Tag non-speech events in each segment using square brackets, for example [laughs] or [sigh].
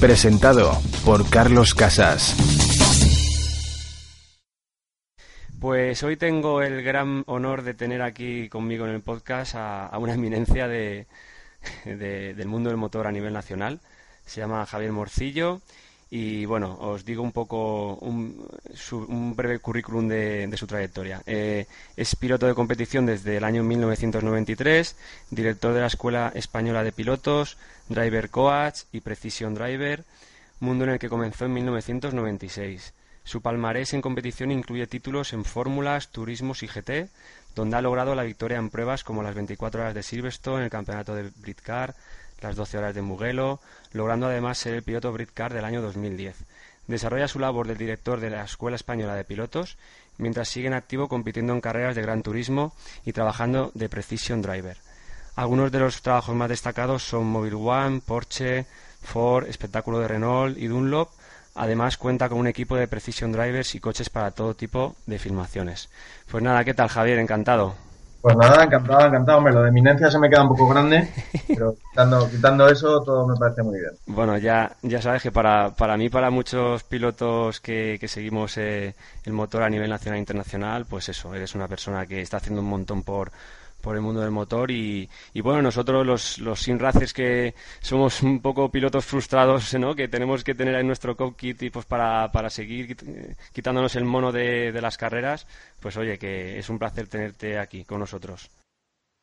Presentado por Carlos Casas. Pues hoy tengo el gran honor de tener aquí conmigo en el podcast a, una eminencia de, del mundo del motor a nivel nacional. Se llama Javier Morcillo y bueno, os digo un poco un, breve currículum de, su trayectoria. Eh, es piloto de competición desde el año 1993, director de la Escuela Española de Pilotos, driver coach y precision driver, mundo en el que comenzó en 1996. Su palmarés en competición incluye títulos en fórmulas, turismos y GT, donde ha logrado la victoria en pruebas como las 24 horas de Silverstone, el campeonato de Britcar, las 12 horas de Mugello, logrando además ser el piloto Britcar del año 2010. Desarrolla su labor de director de la Escuela Española de Pilotos, mientras sigue en activo compitiendo en carreras de gran turismo y trabajando de Precision Driver. Algunos de los trabajos más destacados son Mobile One, Porsche, Ford, Espectáculo de Renault y Dunlop, Además cuenta con un equipo de precision drivers y coches para todo tipo de filmaciones. Pues nada, ¿qué tal Javier? Encantado. Pues nada, encantado, encantado. Hombre, lo de eminencia se me queda un poco grande, [laughs] pero quitando, eso todo me parece muy bien. Bueno, ya, ya sabes que para, para mí, para muchos pilotos que, que seguimos eh, el motor a nivel nacional e internacional, pues eso, eres una persona que está haciendo un montón por, por el mundo del motor y, bueno, nosotros los, los sin races que somos un poco pilotos frustrados, [laughs] ¿no? que tenemos que tener en nuestro cockpit y pues para, para seguir quitándonos el mono de, de, las carreras, pues oye, que es un placer tenerte aquí con nosotros.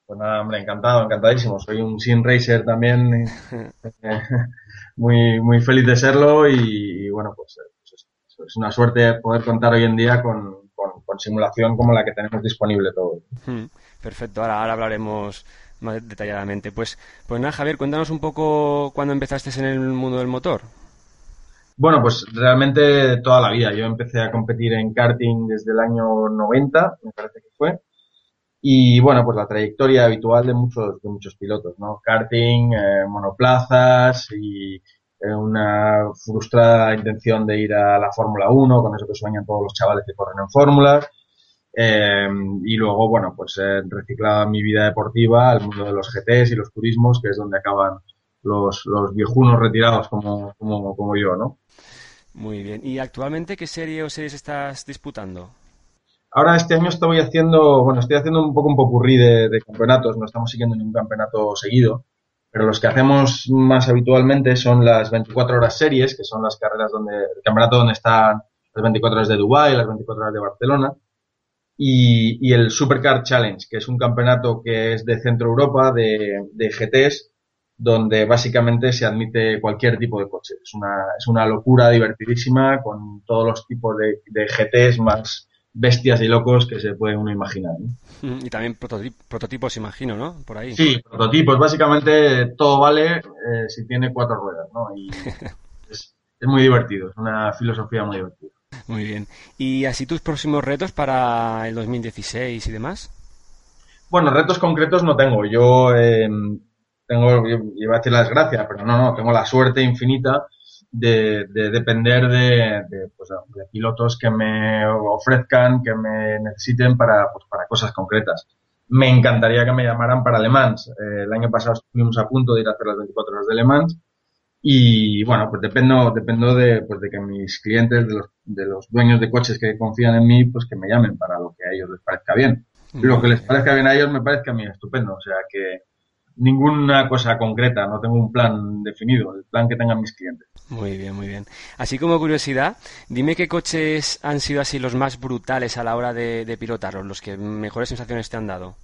Pues nada, hombre, encantado, encantadísimo. Soy un sin racer también, [laughs] [laughs] muy, muy feliz de serlo y, bueno, pues, pues es una suerte poder contar hoy en día con, con, simulación como la que tenemos disponible todo. Hmm. Perfecto, ahora, ahora hablaremos más detalladamente. Pues, pues nada, Javier, cuéntanos un poco cuándo empezaste en el mundo del motor. Bueno, pues realmente toda la vida. Yo empecé a competir en karting desde el año 90, me parece que fue. Y bueno, pues la trayectoria habitual de muchos, de muchos pilotos, ¿no? Karting, eh, monoplazas y una frustrada intención de ir a la Fórmula 1, con eso que sueñan todos los chavales que corren en fórmulas. Eh, y luego, bueno, pues he reciclado mi vida deportiva al mundo de los GTs y los turismos, que es donde acaban los, los viejunos retirados como, como, como yo, ¿no? Muy bien. ¿Y actualmente qué serie o series estás disputando? Ahora este año estoy haciendo, bueno, estoy haciendo un poco un popurrí de, de campeonatos, no estamos siguiendo ningún campeonato seguido, pero los que hacemos más habitualmente son las 24 horas series, que son las carreras donde, el campeonato donde están las 24 horas de Dubái, las 24 horas de Barcelona, y, el Supercar Challenge, que es un campeonato que es de Centro Europa, de, de GTs, donde básicamente se admite cualquier tipo de coche. Es una, es una locura divertidísima con todos los tipos de, de GTs más bestias y locos que se puede uno imaginar. Mm, y también prototipos, imagino, ¿no? Por ahí. Sí, prototipos. Básicamente todo vale eh, si tiene cuatro ruedas, ¿no? Y [laughs] es, es muy divertido, es una filosofía muy divertida. Muy bien. ¿Y así tus próximos retos para el 2016 y demás? Bueno, retos concretos no tengo. Yo eh, tengo, iba a decir las gracias, pero no, no, tengo la suerte infinita de, depender de, pues, de, pilotos que me ofrezcan, que me necesiten para, pues, para cosas concretas. Me encantaría que me llamaran para Le Mans. Eh, el año pasado estuvimos a punto de ir a hacer las 24 horas de Le Mans y bueno, pues dependo, dependo de, pues de que mis clientes, de los, de los dueños de coches que confían en mí, pues que me llamen para lo que a ellos les parezca bien. Lo que les parezca bien a ellos me parece a mí estupendo. O sea que ninguna cosa concreta, no tengo un plan definido, el plan que tengan mis clientes. Muy bien, muy bien. Así como curiosidad, dime qué coches han sido así los más brutales a la hora de, de pilotarlos, los que mejores sensaciones te han dado.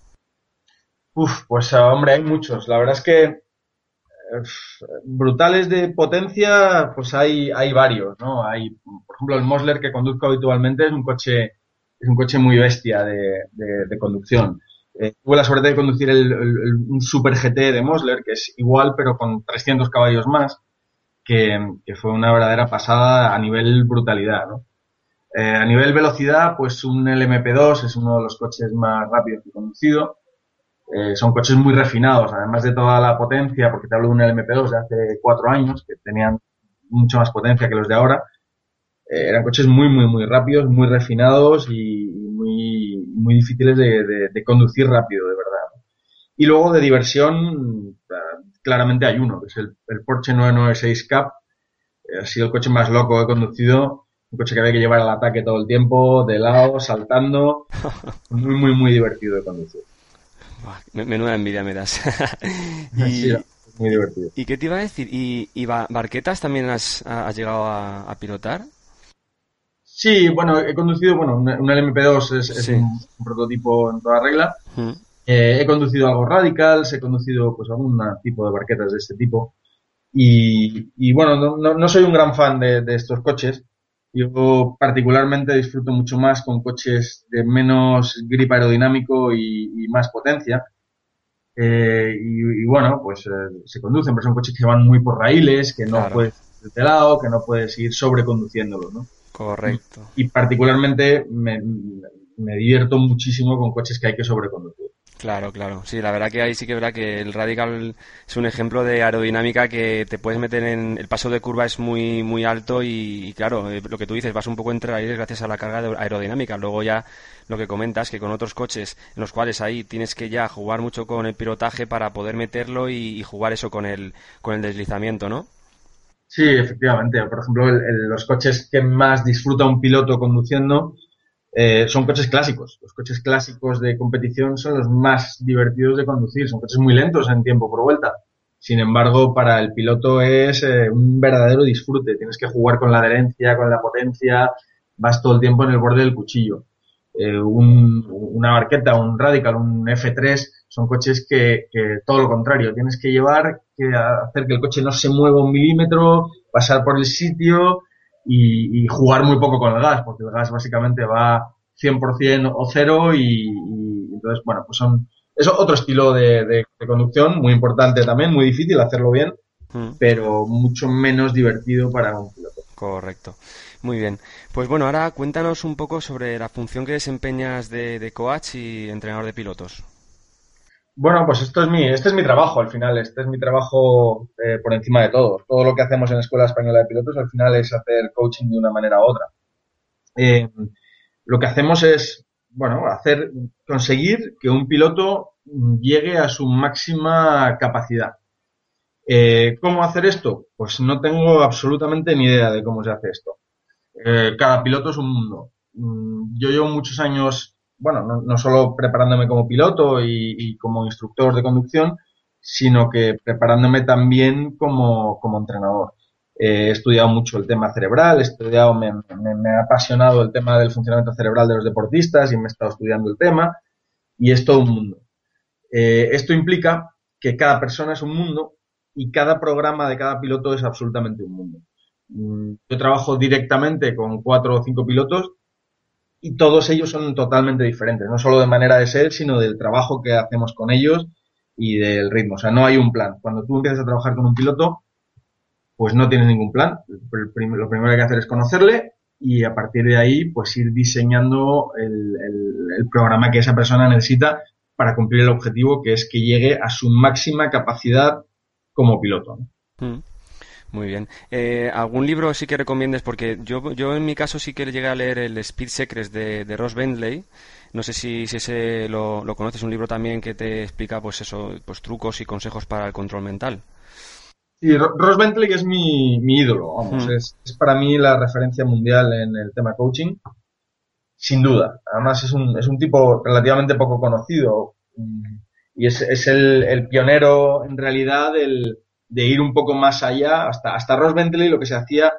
Uf, pues hombre, hay muchos. La verdad es que brutales de potencia, pues hay, hay varios, ¿no? Hay, por ejemplo, el Mosler que conduzco habitualmente es un coche, es un coche muy bestia de, de, conducción. Eh, tuve la suerte de conducir el, un Super GT de Mosler, que es igual, pero con 300 caballos más. que, fue una verdadera pasada a nivel brutalidad. Eh, a nivel velocidad, pues un LMP2 es uno de los coches más rápidos que he conducido. Eh, son coches muy refinados, además de toda la potencia, porque te hablo de un LMP2 de hace cuatro años, que tenían mucho más potencia que los de ahora. Eran coches muy, muy, muy rápidos, muy refinados y muy, muy difíciles de, conducir rápido, de verdad. Y luego de diversión, claramente hay uno, que es el, Porsche 996 Cup. ha sido el coche más loco que he conducido un coche que había que llevar al ataque todo el tiempo, de lado, saltando. [laughs] Muy, muy, muy divertido de conducir. Menuda envidia me das. [laughs] y, muy divertido. ¿Y qué te iba a decir? ¿Y, barquetas también has, llegado a, pilotar? Sí, bueno, he conducido, bueno, un, LMP2 es, un, prototipo en toda regla. Eh, he conducido algo Radicals, he conducido pues algún tipo de barquetas de este tipo. Y, bueno, no, soy un gran fan de, de estos coches, yo particularmente disfruto mucho más con coches de menos grip aerodinámico y, más potencia. Eh, y, bueno, pues eh, se conducen, pero son coches que van muy por raíles, que no puedes ir de lado, que no puedes ir sobreconduciéndolos, ¿no? Correcto. Y, particularmente me, me divierto muchísimo con coches que hay que sobreconducir. Claro, claro. Sí, la verdad que ahí sí que es verdad que el Radical es un ejemplo de aerodinámica que te puedes meter en... El paso de curva es muy muy alto y, claro, eh, lo que tú dices, vas un poco entre aires gracias a la carga aerodinámica. Luego ya lo que comentas, que con otros coches en los cuales ahí tienes que ya jugar mucho con el pilotaje para poder meterlo y, jugar eso con el, con el deslizamiento, ¿no? Sí, efectivamente. Por ejemplo, los coches que más disfruta un piloto conduciendo eh, son coches clásicos. Los coches clásicos de competición son los más divertidos de conducir. Son coches muy lentos en tiempo por vuelta. Sin embargo, para el piloto es eh, un verdadero disfrute. Tienes que jugar con la adherencia, con la potencia. Vas todo el tiempo en el borde del cuchillo. Eh, una barqueta, un Radical, un F3 son coches que, que, todo lo contrario. Tienes que llevar, que hacer que el coche no se mueva un milímetro, pasar por el sitio, y, jugar muy poco con el gas, porque el gas básicamente va 100% o cero y, entonces, bueno, pues son, es otro estilo de, conducción muy importante también, muy difícil hacerlo bien, mm. pero mucho menos divertido para un piloto. Correcto. Muy bien. Pues bueno, ahora cuéntanos un poco sobre la función que desempeñas de, coach y entrenador de pilotos. Bueno, pues esto es mi, este es mi trabajo al final, este es mi trabajo eh, por encima de todo. Todo lo que hacemos en la Escuela Española de Pilotos al final es hacer coaching de una manera u otra. Eh, lo que hacemos es, bueno, hacer, conseguir que un piloto llegue a su máxima capacidad. Eh, ¿Cómo hacer esto? Pues no tengo absolutamente ni idea de cómo se hace esto. Cada piloto es un mundo. Mm, yo llevo muchos años bueno, no, no solo preparándome como piloto y, como instructor de conducción, sino que preparándome también como, como entrenador. he estudiado mucho el tema cerebral, he estudiado, me, ha apasionado el tema del funcionamiento cerebral de los deportistas y me he estado estudiando el tema y es todo un mundo. Eh, esto implica que cada persona es un mundo y cada programa de cada piloto es absolutamente un mundo. Mm, yo trabajo directamente con cuatro o cinco pilotos y todos ellos son totalmente diferentes, no solo de manera de ser, sino del trabajo que hacemos con ellos y del ritmo. O sea, no hay un plan. Cuando tú empiezas a trabajar con un piloto, pues no tienes ningún plan. Lo primero que hay que hacer es conocerle y a partir de ahí, pues ir diseñando el, programa que esa persona necesita para cumplir el objetivo, que es que llegue a su máxima capacidad como piloto. Mm. Muy bien. Eh, ¿Algún libro sí que recomiendes? Porque yo, yo en mi caso sí que llegué a leer el Speed Secrets de, de Ross Bentley. No sé si, si ese lo, lo conoces, un libro también que te explica pues eso, pues trucos y consejos para el control mental. Sí, Ross Bentley es mi, mi ídolo, vamos, es, es, para mí la referencia mundial en el tema coaching, sin duda. Además es un, es un tipo relativamente poco conocido mm, y es, es el, el pionero en realidad del, de ir un poco más allá. Hasta, hasta Ross Bentley lo que se hacía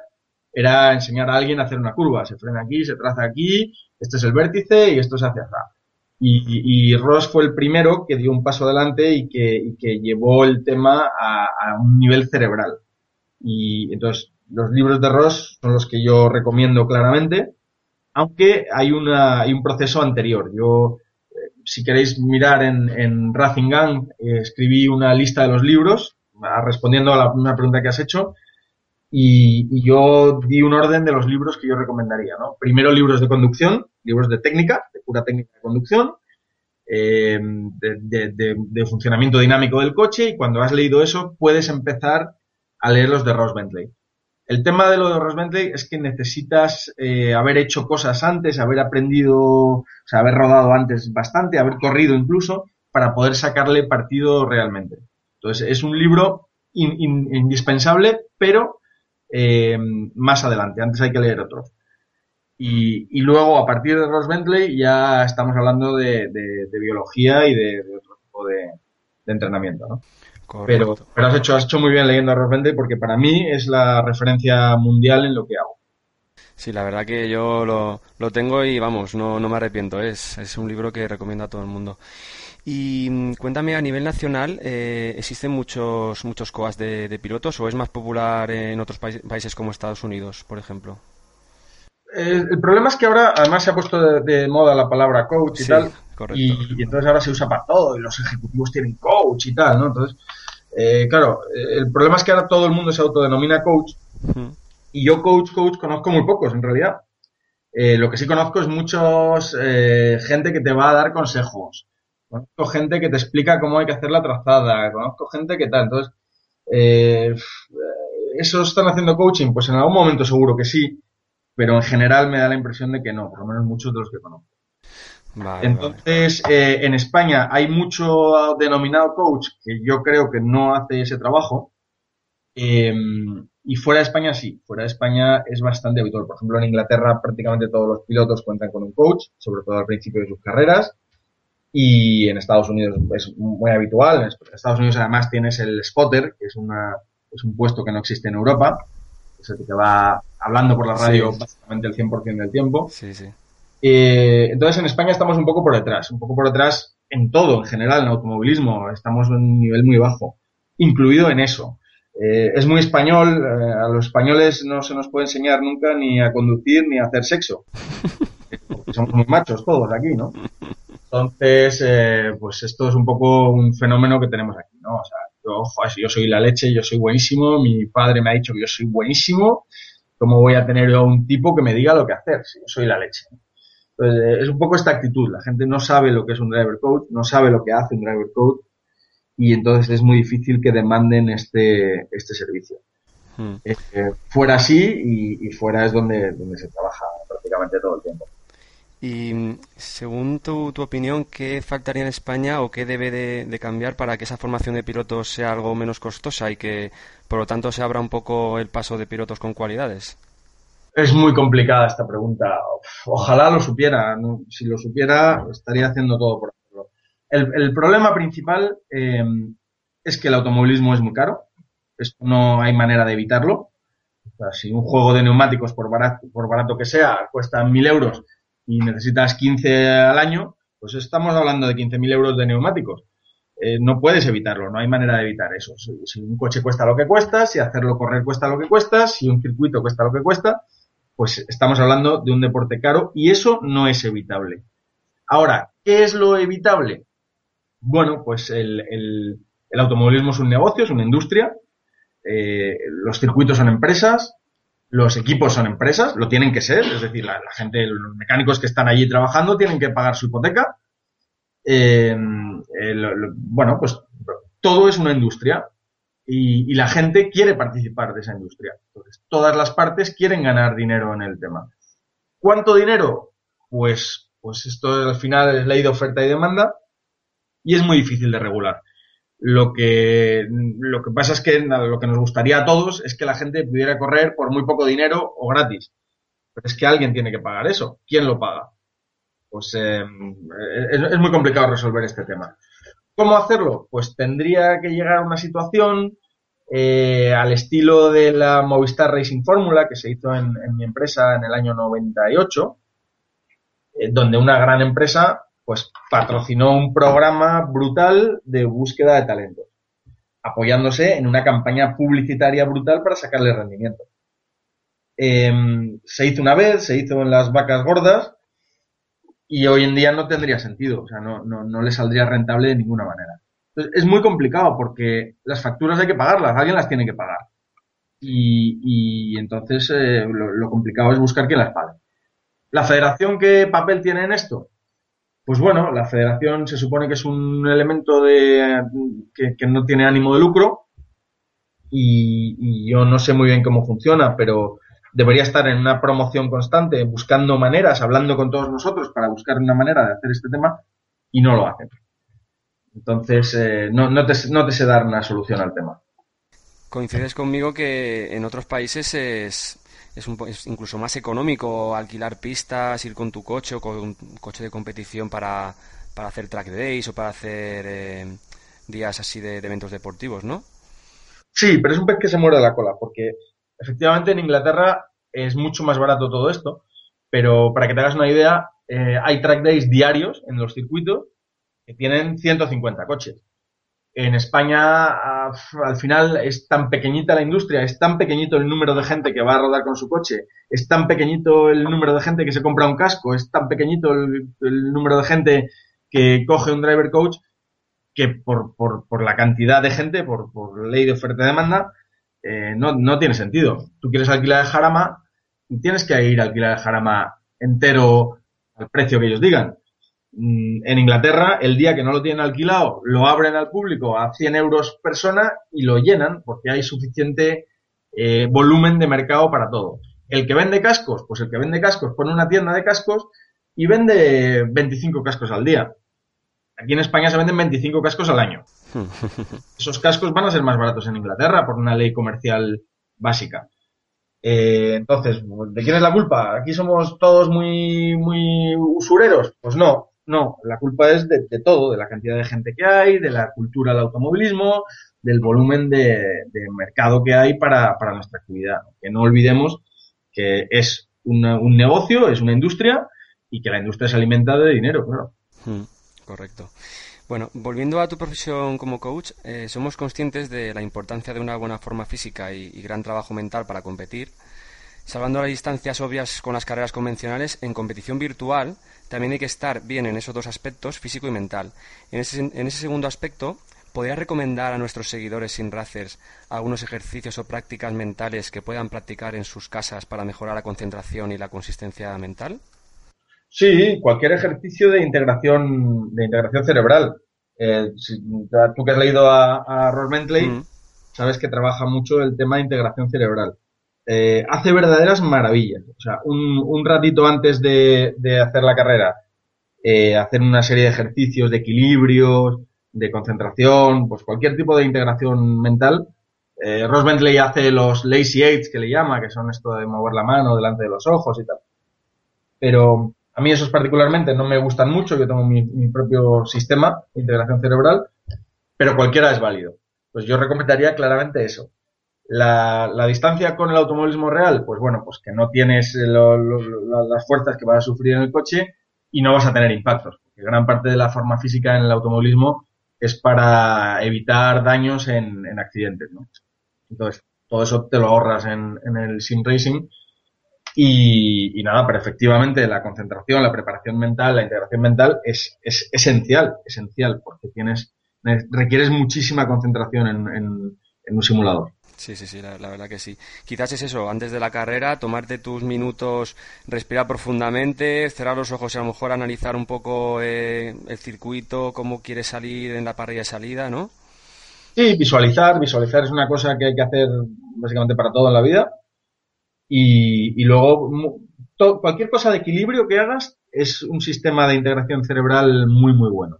era enseñar a alguien a hacer una curva. Se frena aquí, se traza aquí, este es el vértice y esto se hace atrás. Y, y, Ross fue el primero que dio un paso adelante y que, que llevó el tema a, a, un nivel cerebral. Y entonces, los libros de Ross son los que yo recomiendo claramente, aunque hay, una, hay un proceso anterior. Yo, eh, si queréis mirar en, en Racing Gang, eh, escribí una lista de los libros respondiendo a la, una pregunta que has hecho. y, yo di un orden de los libros que yo recomendaría, ¿no? Primero libros de conducción, libros de técnica, de pura técnica de conducción, eh, de, funcionamiento dinámico del coche y cuando has leído eso puedes empezar a leer los de Ross Bentley. El tema de lo de Ross Bentley es que necesitas eh, haber hecho cosas antes, haber aprendido, o sea, haber rodado antes bastante, haber corrido incluso, para poder sacarle partido realmente. Entonces, es un libro indispensable, pero eh, más adelante. Antes hay que leer otro. Y, luego, a partir de Ross Bentley, ya estamos hablando de, biología y de, otro tipo de, entrenamiento, ¿no? Pero, pero has, hecho, has hecho muy bien leyendo a Ross Bentley porque para mí es la referencia mundial en lo que hago. Sí, la verdad que yo lo, lo tengo y vamos, no, no me arrepiento. Es, es un libro que recomiendo a todo el mundo. Y mm, cuéntame, a nivel nacional, eh, ¿existen muchos, muchos COAS de, pilotos o es más popular en otros países como Estados Unidos, por ejemplo? el problema es que ahora además se ha puesto de, moda la palabra coach y tal. Y, entonces ahora se usa para todo y los ejecutivos tienen coach y tal, ¿no? Entonces, eh, claro, el problema es que ahora todo el mundo se autodenomina coach y yo coach, coach conozco muy pocos en realidad. Eh, lo que sí conozco es muchos gente que te va a dar consejos, Conozco gente que te explica cómo hay que hacer la trazada, conozco gente que tal. Entonces, eh, ¿eso están haciendo coaching? Pues en algún momento seguro que sí, pero en general me da la impresión de que no, por lo menos muchos de los que conozco. Entonces, eh, en España hay mucho denominado coach que yo creo que no hace ese trabajo. Em, y fuera de España sí, fuera de España es bastante habitual. Por ejemplo, en Inglaterra prácticamente todos los pilotos cuentan con un coach, sobre todo al principio de sus carreras y en Estados Unidos es muy habitual. En Estados Unidos además tienes el spotter, que es, una, es un puesto que no existe en Europa, es el que te va hablando por la radio básicamente el 100% del tiempo. Sí, sí. Eh, entonces en España estamos un poco por detrás, un poco por detrás en todo, en general, en automovilismo, estamos en un nivel muy bajo, incluido en eso. Eh, es muy español, eh, a los españoles no se nos puede enseñar nunca ni a conducir ni a hacer sexo. [laughs] somos muy machos todos aquí, ¿no? Entonces, eh, pues esto es un poco un fenómeno que tenemos aquí, ¿no? O sea, yo, yo soy la leche, yo soy buenísimo, mi padre me ha dicho que yo soy buenísimo, ¿cómo voy a tener yo un tipo que me diga lo que hacer si yo soy la leche? Entonces, eh, es un poco esta actitud, la gente no sabe lo que es un driver coach, no sabe lo que hace un driver coach y entonces es muy difícil que demanden este, este servicio. Hmm. Eh, fuera sí y, y, fuera es donde, donde se trabaja prácticamente todo el tiempo. Y según tu, opinión, ¿qué faltaría en España o qué debe de, cambiar para que esa formación de pilotos sea algo menos costosa y que, por lo tanto, se abra un poco el paso de pilotos con cualidades? Es muy complicada esta pregunta. Ojalá lo supiera. Si lo supiera, estaría haciendo todo por hacerlo. El, problema principal eh, es que el automovilismo es muy caro. no hay manera de evitarlo. si un juego de neumáticos, por barato, por barato que sea, cuesta mil euros y necesitas 15 al año, pues estamos hablando de 15.000 euros de neumáticos. Eh, no puedes evitarlo, no hay manera de evitar eso. Si, un coche cuesta lo que cuesta, si hacerlo correr cuesta lo que cuesta, si un circuito cuesta lo que cuesta, pues estamos hablando de un deporte caro y eso no es evitable. Ahora, ¿qué es lo evitable? Bueno, pues el, el, el automovilismo es un negocio, es una industria, eh, los circuitos son empresas, los equipos son empresas, lo tienen que ser, es decir, la, gente, los mecánicos que están allí trabajando tienen que pagar su hipoteca. Eh, bueno, pues todo es una industria y, la gente quiere participar de esa industria. Entonces, todas las partes quieren ganar dinero en el tema. ¿Cuánto dinero? Pues, pues esto al final es ley de oferta y demanda y es muy difícil de regular. Lo que, lo que pasa es que lo que nos gustaría a todos es que la gente pudiera correr por muy poco dinero o gratis. Pero es que alguien tiene que pagar eso. ¿Quién lo paga? Pues eh, es, muy complicado resolver este tema. ¿Cómo hacerlo? Pues tendría que llegar a una situación eh, al estilo de la Movistar Racing Fórmula que se hizo en, mi empresa en el año 98, eh, donde una gran empresa pues patrocinó un programa brutal de búsqueda de talentos, apoyándose en una campaña publicitaria brutal para sacarle rendimiento. Em, se hizo una vez, se hizo en las vacas gordas y hoy en día no tendría sentido, o sea, no, no, no le saldría rentable de ninguna manera. Entonces, es muy complicado porque las facturas hay que pagarlas, alguien las tiene que pagar. y, entonces eh, lo, complicado es buscar quién las pague. ¿La federación qué papel tiene en esto? Pues bueno, la federación se supone que es un elemento de, que, no tiene ánimo de lucro y, yo no sé muy bien cómo funciona, pero debería estar en una promoción constante, buscando maneras, hablando con todos nosotros para buscar una manera de hacer este tema y no lo hacen. Entonces, eh, no, no, te, no te sé dar una solución al tema coincides conmigo que en otros países es, es, un, incluso más económico alquilar pistas, ir con tu coche o con un coche de competición para, para hacer track days o para hacer eh, días así de, eventos deportivos, ¿no? Sí, pero es un pez que se muere la cola, porque efectivamente en Inglaterra es mucho más barato todo esto, pero para que te hagas una idea, eh, hay track days diarios en los circuitos que tienen 150 coches en España al final es tan pequeñita la industria, es tan pequeñito el número de gente que va a rodar con su coche, es tan pequeñito el número de gente que se compra un casco, es tan pequeñito el, número de gente que coge un driver coach que por, por, por la cantidad de gente, por, por ley de oferta y demanda, eh, no, no tiene sentido. Tú quieres alquilar el jarama tienes que ir a alquilar el jarama entero al precio que ellos digan. Mm, en Inglaterra, el día que no lo tienen alquilado, lo abren al público a 100 euros persona y lo llenan porque hay suficiente eh, volumen de mercado para todo. El que vende cascos, pues el que vende cascos pone una tienda de cascos y vende 25 cascos al día. Aquí en España se venden 25 cascos al año. [laughs] Esos cascos van a ser más baratos en Inglaterra por una ley comercial básica. Eh, entonces, ¿de quién es la culpa? ¿Aquí somos todos muy, muy usureros? Pues no, no, la culpa es de, todo, de la cantidad de gente que hay, de la cultura del automovilismo, del volumen de, mercado que hay para, nuestra actividad. Que no olvidemos que es un negocio, es una industria y que la industria se alimenta de dinero, claro. Hmm, correcto. Bueno, volviendo a tu profesión como coach, eh, somos conscientes de la importancia de una buena forma física y gran trabajo mental para competir. Salvando las distancias obvias con las carreras convencionales, en competición virtual también hay que estar bien en esos dos aspectos, físico y mental. En ese, en ese segundo aspecto, ¿podrías recomendar a nuestros seguidores sin racers algunos ejercicios o prácticas mentales que puedan practicar en sus casas para mejorar la concentración y la consistencia mental? Sí, cualquier ejercicio de integración, de integración cerebral. Eh, tú que has leído a, a Ross Bentley, mm. sabes que trabaja mucho el tema de integración cerebral. Eh, hace verdaderas maravillas. O sea, un, ratito antes de, hacer la carrera, eh, hacer una serie de ejercicios de equilibrios, de concentración, pues cualquier tipo de integración mental. Eh, Ross Bentley hace los lazy aids que le llama, que son esto de mover la mano delante de los ojos y tal. Pero a mí esos particularmente no me gustan mucho, yo tengo mi propio sistema de integración cerebral, pero cualquiera es válido. Pues yo recomendaría claramente eso, la, distancia con el automovilismo real, pues bueno, pues que no tienes las fuerzas que vas a sufrir en el coche y no vas a tener impactos. Porque gran parte de la forma física en el automovilismo es para evitar daños en, en accidentes, ¿no? Entonces, todo eso te lo ahorras en, en el sim racing. Y, nada, pero efectivamente la concentración, la preparación mental, la integración mental es, es esencial, esencial, porque tienes, requieres muchísima concentración en, en, en un simulador. Sí, sí, sí, la, verdad que sí. Quizás es eso, antes de la carrera, tomarte tus minutos, respirar profundamente, cerrar los ojos y a lo mejor analizar un poco eh, el circuito, cómo quieres salir en la parrilla de salida, ¿no? Sí, visualizar, visualizar es una cosa que hay que hacer básicamente para todo en la vida. Y, y luego, cualquier cosa de equilibrio que hagas es un sistema de integración cerebral muy, muy bueno.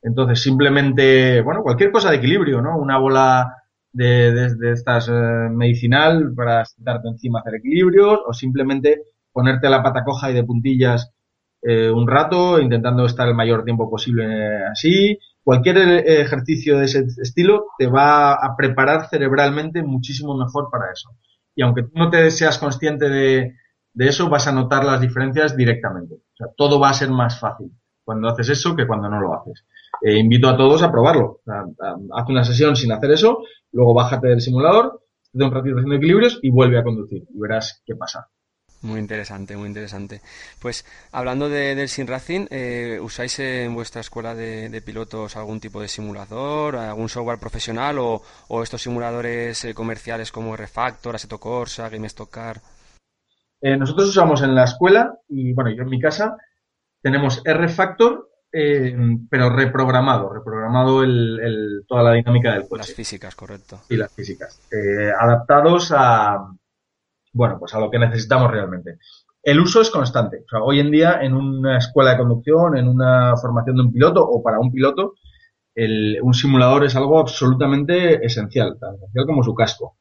Entonces, simplemente, bueno, cualquier cosa de equilibrio, ¿no? Una bola de, de, estas eh, medicinal para darte encima, hacer equilibrios o simplemente ponerte la pata coja y de puntillas eh, un rato, intentando estar el mayor tiempo posible así. Cualquier eh, ejercicio de ese estilo te va a preparar cerebralmente muchísimo mejor para eso. Y aunque tú no te seas consciente de, de eso, vas a notar las diferencias directamente. O sea, todo va a ser más fácil cuando haces eso que cuando no lo haces. Eh, invito a todos a probarlo. haz una sesión sin hacer eso, luego bájate del simulador, de un ratito haciendo equilibrios y vuelve a conducir y verás qué pasa. Muy interesante, muy interesante. Pues hablando de, del Sim Racing, eh, ¿usáis en vuestra escuela de, pilotos algún tipo de simulador, algún software profesional o, estos simuladores eh, comerciales como Refactor, Assetto Corsa, GameStock eh, nosotros usamos en la escuela y bueno, yo en mi casa tenemos R-Factor, pero reprogramado, reprogramado el, toda la dinámica del coche. Las físicas, correcto. Sí, las físicas. adaptados a, bueno, pues a lo que necesitamos realmente. El uso es constante. O sea, hoy en día en una escuela de conducción, en una formación de un piloto o para un piloto, un simulador es algo absolutamente esencial, tan esencial como su casco.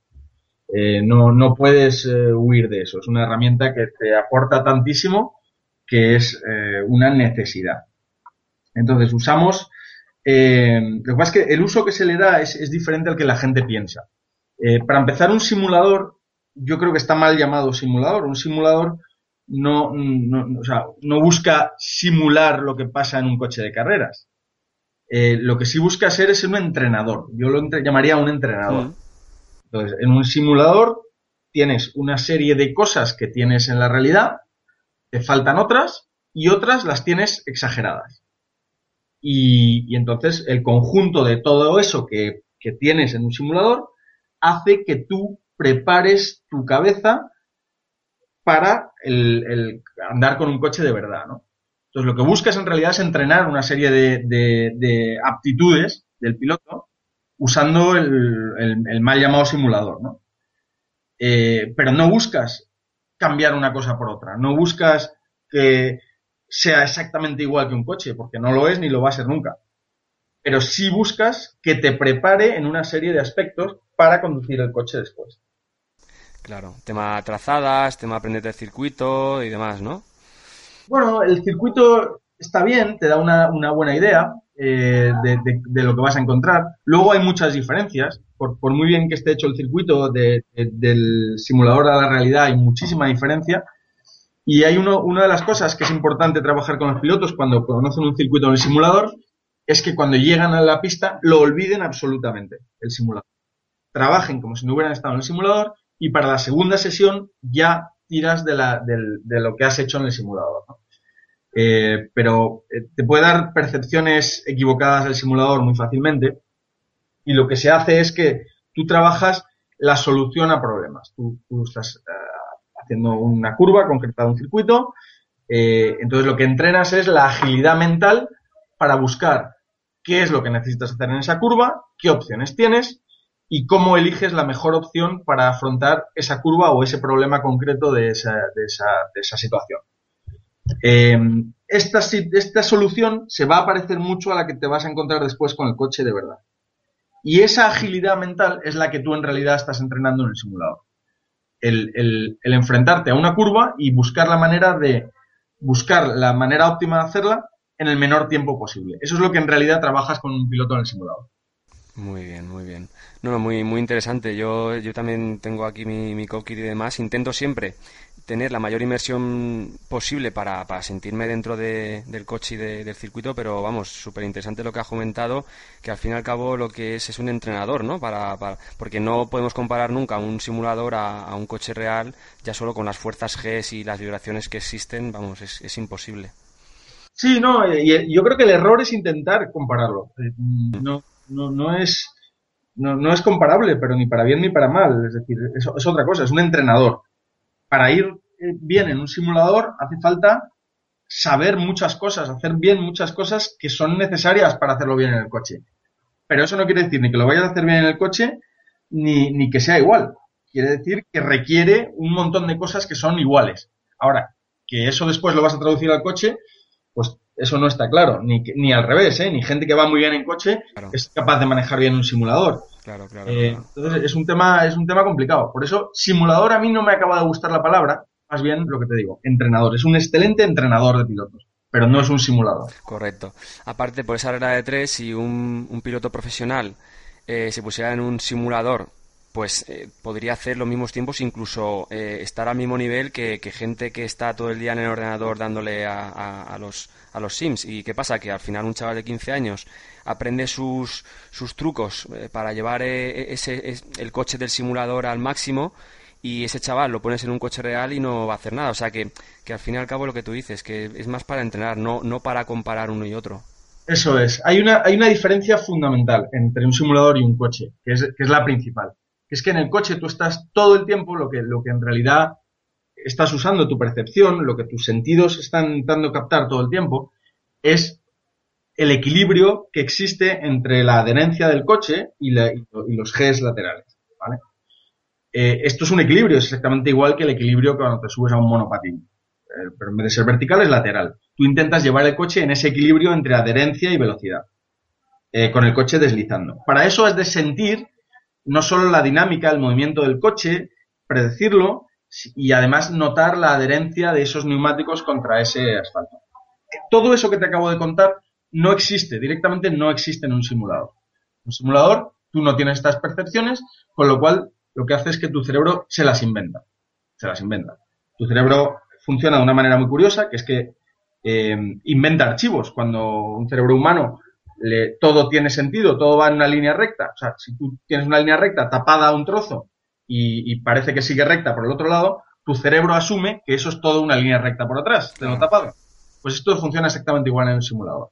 Eh, no, no puedes eh, huir de eso. Es una herramienta que te aporta tantísimo que es eh, una necesidad. Entonces usamos, lo que pasa es que el uso que se le da es, es diferente al que la gente piensa. para empezar, un simulador yo creo que está mal llamado simulador. Un simulador no, no, o sea, no busca simular lo que pasa en un coche de carreras. Eh, lo que sí busca ser es un entrenador. Yo lo llamaría un entrenador. Mm. Entonces, en un simulador tienes una serie de cosas que tienes en la realidad, te faltan otras y otras las tienes exageradas. Y, entonces el conjunto de todo eso que, que tienes en un simulador hace que tú prepares tu cabeza para el, andar con un coche de verdad, ¿no? Entonces lo que buscas en realidad es entrenar una serie de, aptitudes del piloto usando el, mal llamado simulador, ¿no? Eh, pero no buscas cambiar una cosa por otra, no buscas que sea exactamente igual que un coche, porque no lo es ni lo va a ser nunca. Pero sí buscas que te prepare en una serie de aspectos para conducir el coche después. Claro, tema trazadas, tema aprender el circuito y demás, ¿no? Bueno, el circuito está bien, te da una, buena idea eh, de, lo que vas a encontrar. Luego hay muchas diferencias. Por, muy bien que esté hecho el circuito del simulador a la realidad, hay muchísima diferencia. Y hay uno, una de las cosas que es importante trabajar con los pilotos cuando conocen un circuito en el simulador es que cuando llegan a la pista lo olviden absolutamente, el simulador. Trabajen como si no hubieran estado en el simulador y para la segunda sesión ya tiras de, la, de, lo que has hecho en el simulador. Eh, pero eh, te puede dar percepciones equivocadas del simulador muy fácilmente y lo que se hace es que tú trabajas la solución a problemas. Tú, estás eh, haciendo una curva, concretado un circuito, entonces lo que entrenas es la agilidad mental para buscar qué es lo que necesitas hacer en esa curva, qué opciones tienes y cómo eliges la mejor opción para afrontar esa curva o ese problema concreto de esa situación. Eh, esta, esta solución se va a parecer mucho a la que te vas a encontrar después con el coche de verdad. Y esa agilidad mental es la que tú en realidad estás entrenando en el simulador. El, el, enfrentarte a una curva y buscar la manera de buscar la manera óptima de hacerla en el menor tiempo posible. Eso es lo que en realidad trabajas con un piloto en el simulador. Muy bien, muy bien. No, muy, muy interesante. Yo, yo también tengo aquí mi, mi y demás. Intento siempre tener la mayor inmersión posible para, para sentirme dentro de, del coche y del circuito, pero vamos, súper interesante lo que ha comentado, que al fin y al cabo lo que es es un entrenador, ¿no? Para, para porque no podemos comparar nunca un simulador a, a, un coche real, ya solo con las fuerzas G y las vibraciones que existen, vamos, es, es imposible. Sí, no, yo creo que el error es intentar compararlo. Eh, no, no, no es no, no, es comparable, pero ni para bien ni para mal. Es decir, es, es otra cosa, es un entrenador. Para ir eh, bien en un simulador hace falta saber muchas cosas, hacer bien muchas cosas que son necesarias para hacerlo bien en el coche. Pero eso no quiere decir ni que lo vayas a hacer bien en el coche, ni, ni que sea igual. Quiere decir que requiere un montón de cosas que son iguales. Ahora, que eso después lo vas a traducir al coche, pues eso no está claro, ni, ni al revés, ¿eh? ni gente que va muy bien en coche es capaz de manejar bien un simulador. Claro, claro, eh, Entonces es un tema, es un tema complicado. Por eso, simulador a mí no me acaba de gustar la palabra, más bien lo que te digo, entrenador. Es un excelente entrenador de pilotos, pero no es un simulador. Correcto. Aparte, por esa regla de tres, si un, un piloto profesional eh, se pusiera en un simulador pues eh, podría hacer los mismos tiempos, incluso eh, estar al mismo nivel que, gente que está todo el día en el ordenador dándole a, los, a los Sims. ¿Y qué pasa? Que al final un chaval de 15 años aprende sus, sus trucos eh, para llevar ese, el coche del simulador al máximo y ese chaval lo pones en un coche real y no va a hacer nada. O sea que, que al fin y al cabo lo que tú dices, que es más para entrenar, no, no para comparar uno y otro. Eso es. Hay una, hay una diferencia fundamental entre un simulador y un coche, que es, que es la principal. Es que en el coche tú estás todo el tiempo, lo que, lo que en realidad estás usando tu percepción, lo que tus sentidos están intentando captar todo el tiempo, es el equilibrio que existe entre la adherencia del coche y, los Gs laterales. Eh, esto es un equilibrio, es exactamente igual que el equilibrio cuando te subes a un monopatín. Eh, pero en vez de ser vertical es lateral. Tú intentas llevar el coche en ese equilibrio entre adherencia y velocidad, eh, con el coche deslizando. Para eso has de sentir no solo la dinámica, el movimiento del coche, predecirlo y además notar la adherencia de esos neumáticos contra ese asfalto. Todo eso que te acabo de contar no existe, directamente no existe en un simulador. En un simulador tú no tienes estas percepciones, con lo cual lo que hace es que tu cerebro se las inventa. Se las inventa. Tu cerebro funciona de una manera muy curiosa, que es que eh, inventa archivos. Cuando un cerebro humano le, todo tiene sentido, todo va en una línea recta. O sea, si tú tienes una línea recta tapada a un trozo y, parece que sigue recta por el otro lado, tu cerebro asume que eso es todo una línea recta por atrás, de lo tapado. Pues esto funciona exactamente igual en un simulador.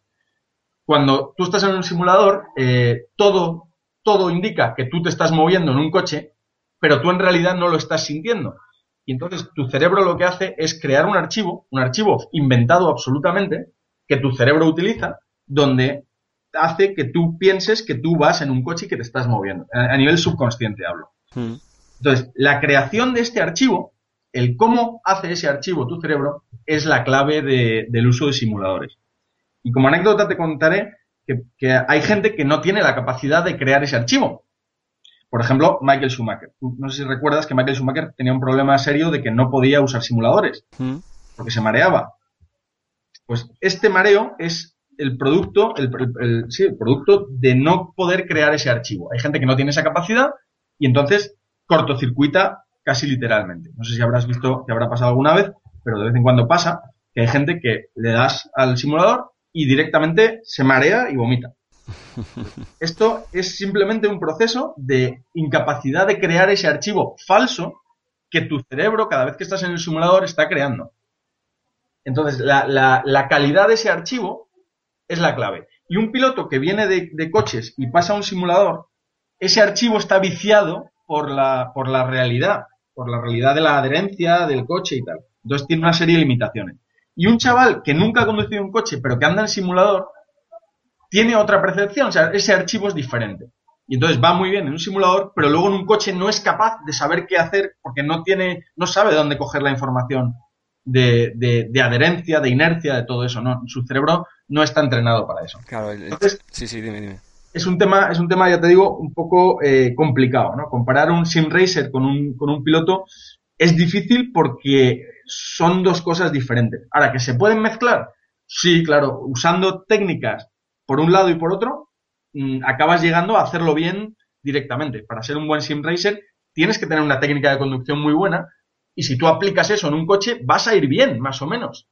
Cuando tú estás en un simulador, eh, todo, todo indica que tú te estás moviendo en un coche pero tú en realidad no lo estás sintiendo. Y entonces tu cerebro lo que hace es crear un archivo, un archivo inventado absolutamente, que tu cerebro utiliza, donde hace que tú pienses que tú vas en un coche y que te estás moviendo. A, nivel subconsciente hablo. Hmm. Entonces, la creación de este archivo, el cómo hace ese archivo tu cerebro, es la clave del uso de simuladores. Y como anécdota te contaré que hay gente que no tiene la capacidad de crear ese archivo. Por ejemplo, Michael Schumacher. No sé si recuerdas que Michael Schumacher tenía un problema serio de que no podía usar simuladores mm. porque se mareaba. Pues este mareo es el producto, el, sí, el producto de no poder crear ese archivo. Hay gente que no tiene esa capacidad y entonces cortocircuita casi literalmente. No sé si habrás visto que habrá pasado alguna vez, pero de vez en cuando pasa que hay gente que le das al simulador y directamente se marea y vomita. [laughs] Esto es simplemente un proceso de incapacidad de crear ese archivo falso que tu cerebro, cada vez que estás en el simulador, está creando. Entonces, la, calidad de ese archivo es la clave. Y un piloto que viene de, coches y pasa a un simulador, ese archivo está viciado por la, por la realidad, por la realidad de la adherencia del coche y tal. Entonces tiene una serie de limitaciones. Y un chaval que nunca ha conducido un coche, pero que anda en simulador, tiene otra percepción, o sea, ese archivo es diferente. Y entonces va muy bien en un simulador, pero luego en un coche no es capaz de saber qué hacer porque no tiene, no sabe dónde coger la información de, de, adherencia, de inercia, de todo eso. No, su cerebro no está entrenado para eso. Claro, entonces, sí, sí, dime, dime. Es un tema, es un tema, ya te digo, un poco eh, complicado, ¿no? Comparar un sim racer con un, con un piloto es difícil porque son dos cosas diferentes. Ahora, que se pueden mezclar, sí, claro, usando técnicas por un lado y por otro, mm, acabas llegando a hacerlo bien directamente. Para ser un buen sim racer tienes que tener una técnica de conducción muy buena y si tú aplicas eso en un coche vas a ir bien, más o menos,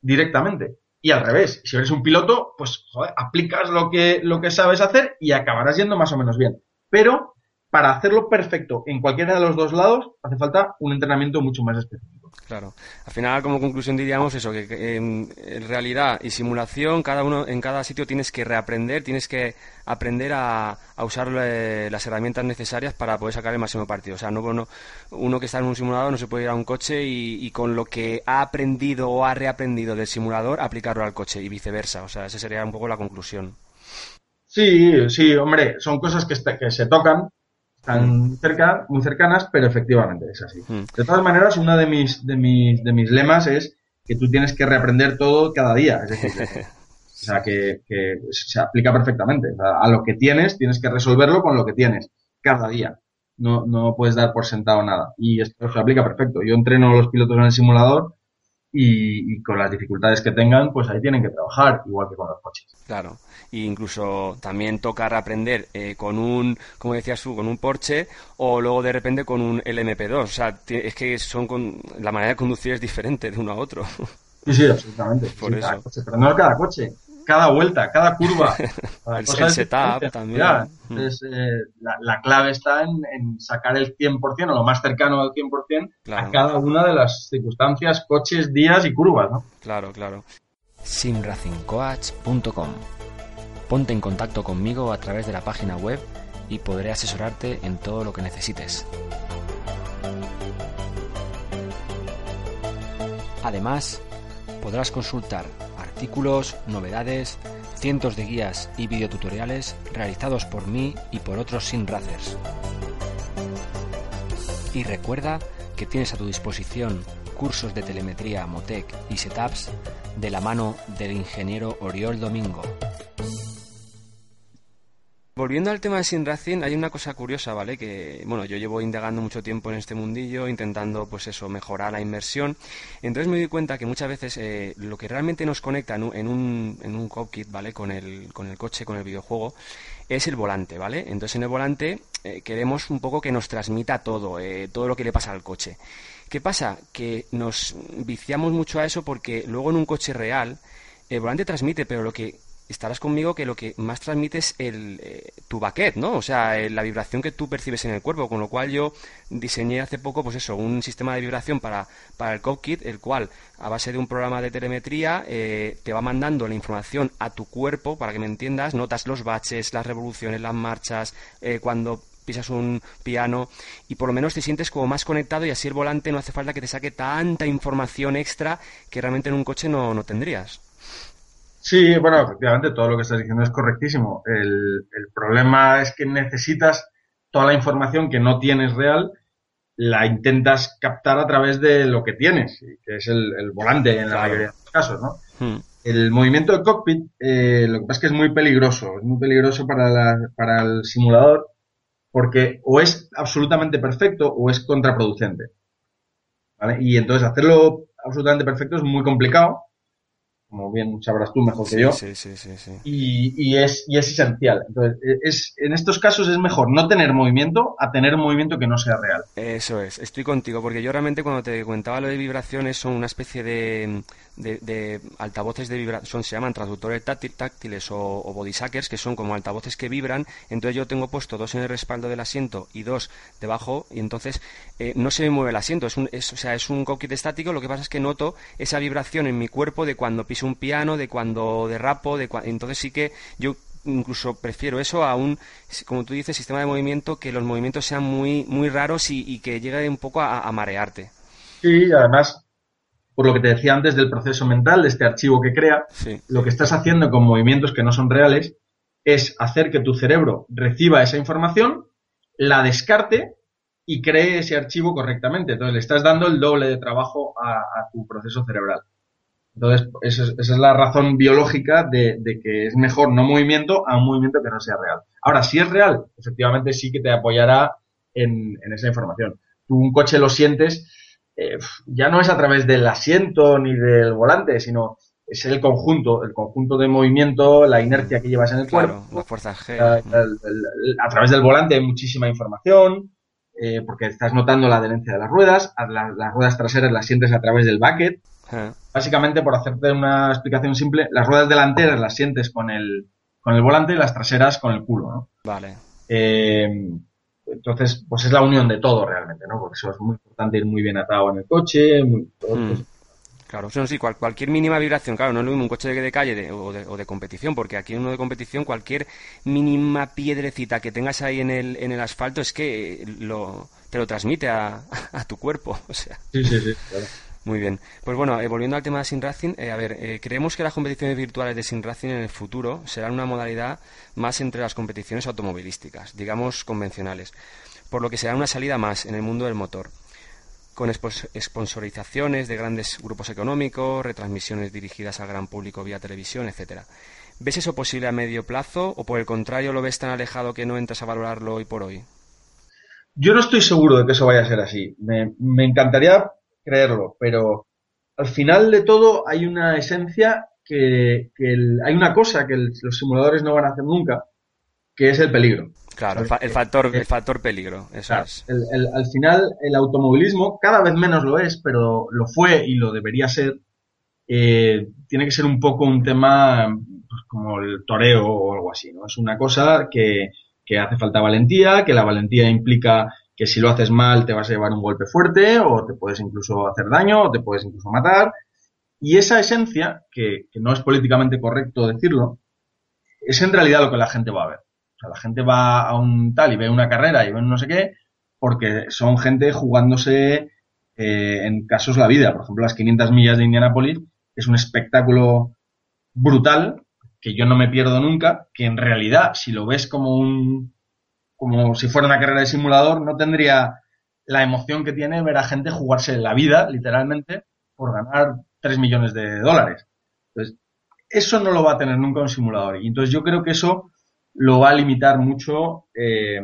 directamente. Y al revés, si eres un piloto, pues aplicas lo que, lo que sabes hacer y acabarás yendo más o menos bien. Pero para hacerlo perfecto en cualquiera de los dos lados hace falta un entrenamiento mucho más específico. Claro. Al final, como conclusión diríamos eso, que, en, realidad y simulación, cada uno en cada sitio tienes que reaprender, tienes que aprender a, usar las herramientas necesarias para poder sacar el máximo partido. O sea, no, uno que está en un simulador no se puede ir a un coche y, con lo que ha aprendido o ha reaprendido del simulador aplicarlo al coche y viceversa. O sea, esa sería un poco la conclusión. Sí, sí, hombre, son cosas que se tocan, están cerca, muy cercanas, pero efectivamente es así. Hmm. De todas maneras, uno de mis, de mis, de mis lemas es que tú tienes que reaprender todo cada día. Es decir, [laughs] o sea, que, se aplica perfectamente. a lo que tienes, tienes que resolverlo con lo que tienes, cada día. No, no puedes dar por sentado nada. Y esto se aplica perfecto. Yo entreno a los pilotos en el simulador y, con las dificultades que tengan, pues ahí tienen que trabajar, igual que con los coches. Claro, e incluso también tocar aprender eh, con un, como decías tú, con un Porsche o luego de repente con un LMP2. O sea, es que son con, la manera de conducir es diferente de uno a otro. Sí, sí, absolutamente. Por eso. pero no cada coche. cada vuelta, cada curva. [laughs] el, setup también. Mm. Eh, la, clave está en, sacar el 100% o lo más cercano al 100% a cada una de las circunstancias, coches, días y curvas, ¿no? Claro, claro. simracingcoach.com Ponte en contacto conmigo a través de la página web y podré asesorarte en todo lo que necesites. Además, podrás consultar artículos, novedades, cientos de guías y videotutoriales realizados por mí y por otros sin racers. Y recuerda que tienes a tu disposición cursos de telemetría Motec y setups de la mano del ingeniero Oriol Domingo. Volviendo al tema de Sin Racing, hay una cosa curiosa, ¿vale? Que, bueno, yo llevo indagando mucho tiempo en este mundillo, intentando, pues eso, mejorar la inmersión. Entonces me doy cuenta que muchas veces eh, lo que realmente nos conecta en un, en un, cockpit, ¿vale? Con el, con el coche, con el videojuego, es el volante, ¿vale? Entonces en el volante eh, queremos un poco que nos transmita todo, eh, todo lo que le pasa al coche. ¿Qué pasa? Que nos viciamos mucho a eso porque luego en un coche real el volante transmite, pero lo que estarás conmigo que lo que más transmite es el, eh, tu baquet, ¿no? O sea, eh, la vibración que tú percibes en el cuerpo, con lo cual yo diseñé hace poco, pues eso, un sistema de vibración para, para el cockpit, el cual, a base de un programa de telemetría, eh, te va mandando la información a tu cuerpo, para que me entiendas, notas los baches, las revoluciones, las marchas, cuando pisas un piano y por lo menos te sientes como más conectado y así el volante no hace falta que te saque tanta información extra que realmente en un coche no, no tendrías. Sí, bueno, efectivamente, todo lo que estás diciendo es correctísimo. El, problema es que necesitas toda la información que no tienes real, la intentas captar a través de lo que tienes, que es el, volante en la mayoría de los casos, ¿no? Hmm. El movimiento del cockpit, eh, lo que pasa es que es muy peligroso, es muy peligroso para, para el simulador, porque o es absolutamente perfecto o es contraproducente. ¿vale? Y entonces hacerlo absolutamente perfecto es muy complicado como bien sabrás tú mejor que yo. Sí, sí, sí, sí. Y, y, es, y es esencial. Entonces, e, es, en estos casos es mejor no tener movimiento a tener movimiento que no sea real. Eso es, estoy contigo, porque yo realmente cuando te comentaba lo de vibraciones son una especie de, de, altavoces de vibración, se llaman traductores táctiles o, o body que son como altavoces que vibran. Entonces yo tengo puesto dos en el respaldo del asiento y dos debajo, y entonces eh, no se me mueve el asiento. Es un, es, o sea, es un cockpit estático, lo que pasa es que noto esa vibración en mi cuerpo de cuando piso un piano, de cuando derrapo, de entonces sí que yo incluso prefiero eso a un, como tú dices, sistema de movimiento que los movimientos sean muy, muy raros y, que llegue un poco a, marearte. Sí, además por lo que te decía antes del proceso mental, de este archivo que crea, lo que estás haciendo con movimientos que no son reales es hacer que tu cerebro reciba esa información, la descarte y cree ese archivo correctamente. Entonces le estás dando el doble de trabajo a, tu proceso cerebral. Entonces, esa es, la razón biológica de, que es mejor no movimiento a un movimiento que no sea real. Ahora, si es real, efectivamente sí que te apoyará en, en esa información. Tú un coche lo sientes eh, ya no es a través del asiento ni del volante, sino es el conjunto, el conjunto de movimiento, la inercia que llevas en el cuerpo. la fuerza G. a través del volante hay muchísima información, eh, porque estás notando la adherencia de las ruedas, las ruedas traseras las sientes a través del bucket. Básicamente, por hacerte una explicación simple, las ruedas delanteras las sientes con el, con el volante y las traseras con el culo, ¿no? Vale. Eh, entonces, pues es la unión de todo realmente, ¿no? Porque eso es muy importante ir muy bien atado en el coche, muy, hmm. pues Claro, sí, cualquier mínima vibración, claro, no es lo mismo un coche de, calle o, de, competición, porque aquí en uno de competición cualquier mínima piedrecita que tengas ahí en el, en el asfalto es que lo, te lo transmite a, tu cuerpo, [laughs] o sea. Sí, sí, sí, claro. Muy bien. Pues bueno, eh, volviendo al tema de Sin Racing, eh, a ver, eh, creemos que las competiciones virtuales de Sin Racing en el futuro serán una modalidad más entre las competiciones automovilísticas, digamos convencionales, por lo que será una salida más en el mundo del motor, con sponsorizaciones de grandes grupos económicos, retransmisiones dirigidas al gran público vía televisión, etcétera. ¿Ves eso posible a medio plazo o por el contrario lo ves tan alejado que no entras a valorarlo hoy por hoy? Yo no estoy seguro de que eso vaya a ser así. Me, me encantaría creerlo, pero al final de todo hay una esencia que, hay una cosa que los simuladores no van a hacer nunca, que es el peligro. Claro, el, factor, el factor peligro, eso es. al final, el automovilismo cada vez menos lo es, pero lo fue y lo debería ser. Eh, tiene que ser un poco un tema pues como el toreo o algo así, ¿no? Es una cosa que, que hace falta valentía, que la valentía implica que si lo haces mal te vas a llevar un golpe fuerte o te puedes incluso hacer daño o te puedes incluso matar. Y esa esencia, que, no es políticamente correcto decirlo, es en realidad lo que la gente va a ver. O sea, la gente va a un tal y ve una carrera y ve no sé qué, porque son gente jugándose eh, en casos la vida. Por ejemplo, las 500 millas de Indianapolis es un espectáculo brutal que yo no me pierdo nunca, que en realidad, si lo ves como un como si fuera una carrera de simulador, no tendría la emoción que tiene ver a gente jugarse la vida, literalmente, por ganar 3 millones de dólares. Entonces, eso no lo va a tener nunca un simulador. Y entonces yo creo que eso lo va a limitar mucho. Eh,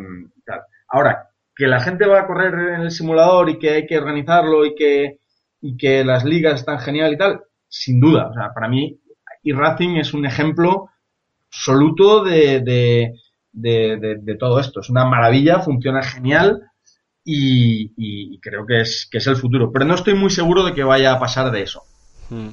Ahora, que la gente va a correr en el simulador y que hay que organizarlo y que, y que las ligas están genial y tal, sin duda. O sea, para mí, eRacing es un ejemplo absoluto de, de, de, todo esto. Es una maravilla, funciona genial y, creo que es, que es el futuro. Pero no estoy muy seguro de que vaya a pasar de eso. Hmm.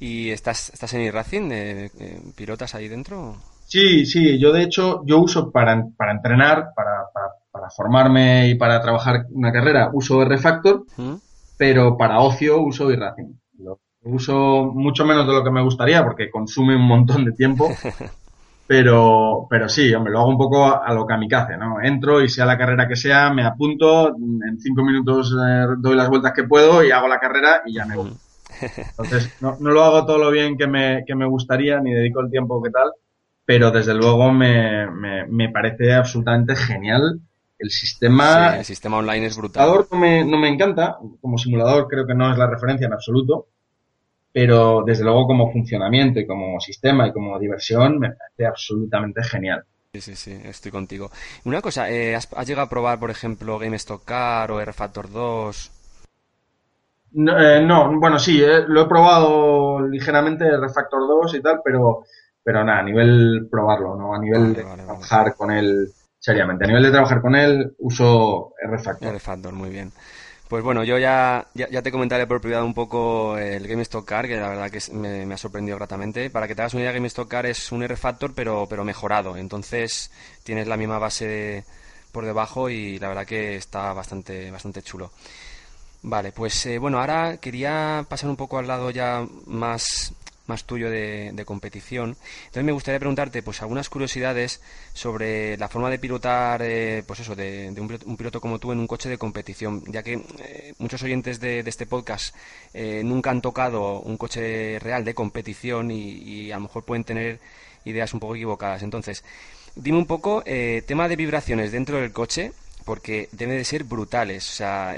¿Y estás, estás en eRacing? ¿De, ¿Pilotas ahí dentro? Sí, sí. Yo, de hecho, yo uso para, para entrenar, para, para, formarme y para trabajar una carrera, uso R-Factor, hmm. pero para ocio uso eRacing. Lo uso mucho menos de lo que me gustaría porque consume un montón de tiempo. [laughs] Pero, pero sí, hombre, lo hago un poco a, lo kamikaze, ¿no? Entro y sea la carrera que sea, me apunto, en cinco minutos eh, doy las vueltas que puedo y hago la carrera y ya me voy. [laughs] Entonces, no, no lo hago todo lo bien que me, que me gustaría, ni dedico el tiempo que tal, pero desde luego me, me, me parece absolutamente genial el sistema. Sí, el sistema online es brutal. No me, no me encanta, como simulador creo que no es la referencia en absoluto, pero desde luego como funcionamiento y como sistema y como diversión me parece absolutamente genial. Sí, sí, sí, estoy contigo. Una cosa, eh, ¿has, llegado a probar, por ejemplo, GameStop Car o R-Factor 2? Eh, no, bueno, sí, eh, lo he probado ligeramente R-Factor 2 y tal, pero, pero nada, a nivel probarlo, ¿no? A nivel de trabajar con él seriamente. A nivel de trabajar con él, uso R-Factor. R-Factor, muy bien. Pues bueno, yo ya, ya, te comentaré por privado un poco el Game Stock Car, que la verdad que me, ha sorprendido gratamente. Para que te hagas una idea, Game Stock Car es un R-Factor, pero, pero mejorado. Entonces tienes la misma base por debajo y la verdad que está bastante, bastante chulo. Vale, pues eh, bueno, ahora quería pasar un poco al lado ya más más tuyo de, competición. Entonces me gustaría preguntarte pues algunas curiosidades sobre la forma de pilotar, eh, pues eso, de, un, piloto, como tú en un coche de competición, ya que eh, muchos oyentes de, este podcast eh, nunca han tocado un coche real de competición y, a lo mejor pueden tener ideas un poco equivocadas. Entonces, dime un poco, tema de vibraciones dentro del coche, porque debe de ser brutales. O sea,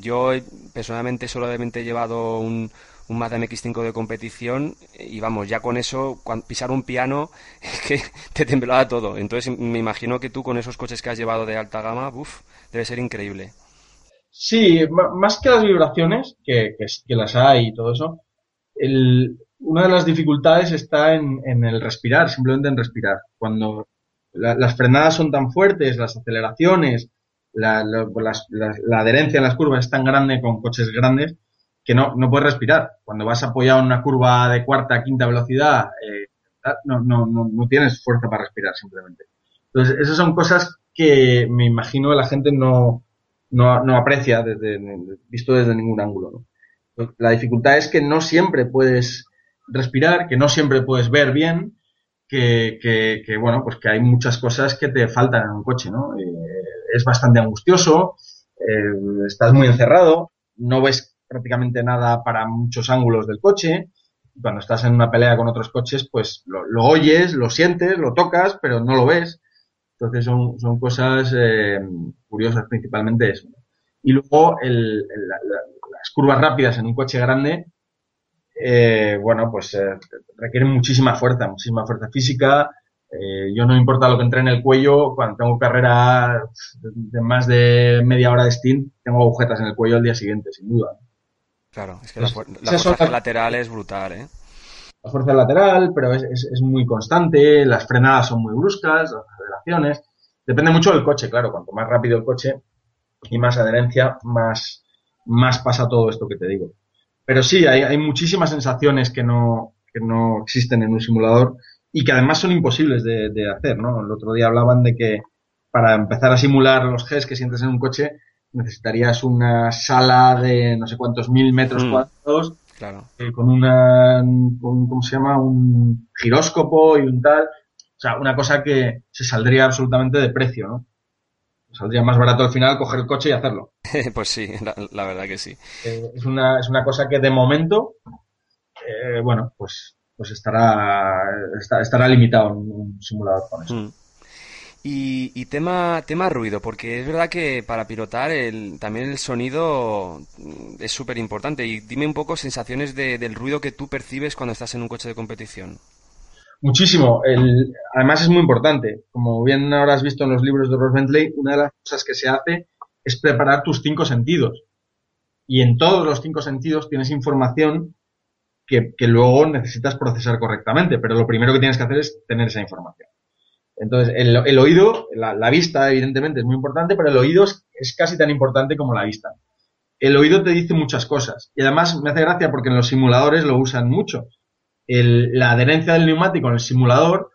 yo personalmente solamente he llevado un, un Mazda MX5 de competición y vamos, ya con eso, pisar un piano, [laughs] que te temblaba todo. Entonces me imagino que tú con esos coches que has llevado de alta gama, uff, debe ser increíble. Sí, más que las vibraciones, que, que, las hay y todo eso, una de las dificultades está en, el respirar, simplemente en respirar. Cuando las frenadas son tan fuertes, las aceleraciones, la, la, adherencia en las curvas es tan grande con coches grandes, que no, no puedes respirar. Cuando vas apoyado en una curva de cuarta, quinta velocidad, eh, no, no, no, no, tienes fuerza para respirar simplemente. Entonces, esas son cosas que me imagino la gente no, no, no aprecia desde, visto desde ningún ángulo. La dificultad es que no siempre puedes respirar, que no siempre puedes ver bien, que, que, que bueno, pues que hay muchas cosas que te faltan en un coche, ¿no? Eh, es bastante angustioso, eh, estás muy encerrado, no ves prácticamente nada para muchos ángulos del coche. Cuando estás en una pelea con otros coches, pues lo, oyes, lo sientes, lo tocas, pero no lo ves. Entonces son, son cosas eh, curiosas principalmente eso. Y luego el, las curvas rápidas en un coche grande, eh, bueno, pues eh, requieren muchísima fuerza, muchísima fuerza física. yo no importa lo que entre en el cuello, cuando tengo carrera de más de media hora de stint, tengo agujetas en el cuello al día siguiente, sin duda. Claro, es que la, fuerza lateral es brutal, ¿eh? La fuerza lateral, pero es, es, muy constante, las frenadas son muy bruscas, las aceleraciones. Depende mucho del coche, claro. Cuanto más rápido el coche y más adherencia, más, más pasa todo esto que te digo. Pero sí, hay, hay muchísimas sensaciones que no, que no existen en un simulador y que además son imposibles de, de, hacer, ¿no? El otro día hablaban de que para empezar a simular los Gs que sientes en un coche necesitarías una sala de no sé cuántos mil metros mm. cuadrados claro. Eh, con una, con, ¿cómo se llama? Un giróscopo y un tal. O sea, una cosa que se saldría absolutamente de precio, ¿no? Saldría más barato al final coger el coche y hacerlo. [laughs] pues sí, la, verdad que sí. Eh, es, una, es una cosa que de momento, eh, bueno, pues, pues estará, estará limitado en un simulador con eso. Mm. Y, tema, tema ruido, porque es verdad que para pilotar el, también el sonido es súper importante. Y dime un poco sensaciones del ruido que tú percibes cuando estás en un coche de competición. Muchísimo. El, además es muy importante. Como bien ahora has visto en los libros de Ross Bentley, una de las cosas que se hace es preparar tus cinco sentidos. Y en todos los cinco sentidos tienes información que, que luego necesitas procesar correctamente. Pero lo primero que tienes que hacer es tener esa información. Entonces, el, el oído, la, vista, evidentemente, es muy importante, pero el oído es, casi tan importante como la vista. El oído te dice muchas cosas. Y además me hace gracia porque en los simuladores lo usan mucho. la adherencia del neumático en el simulador,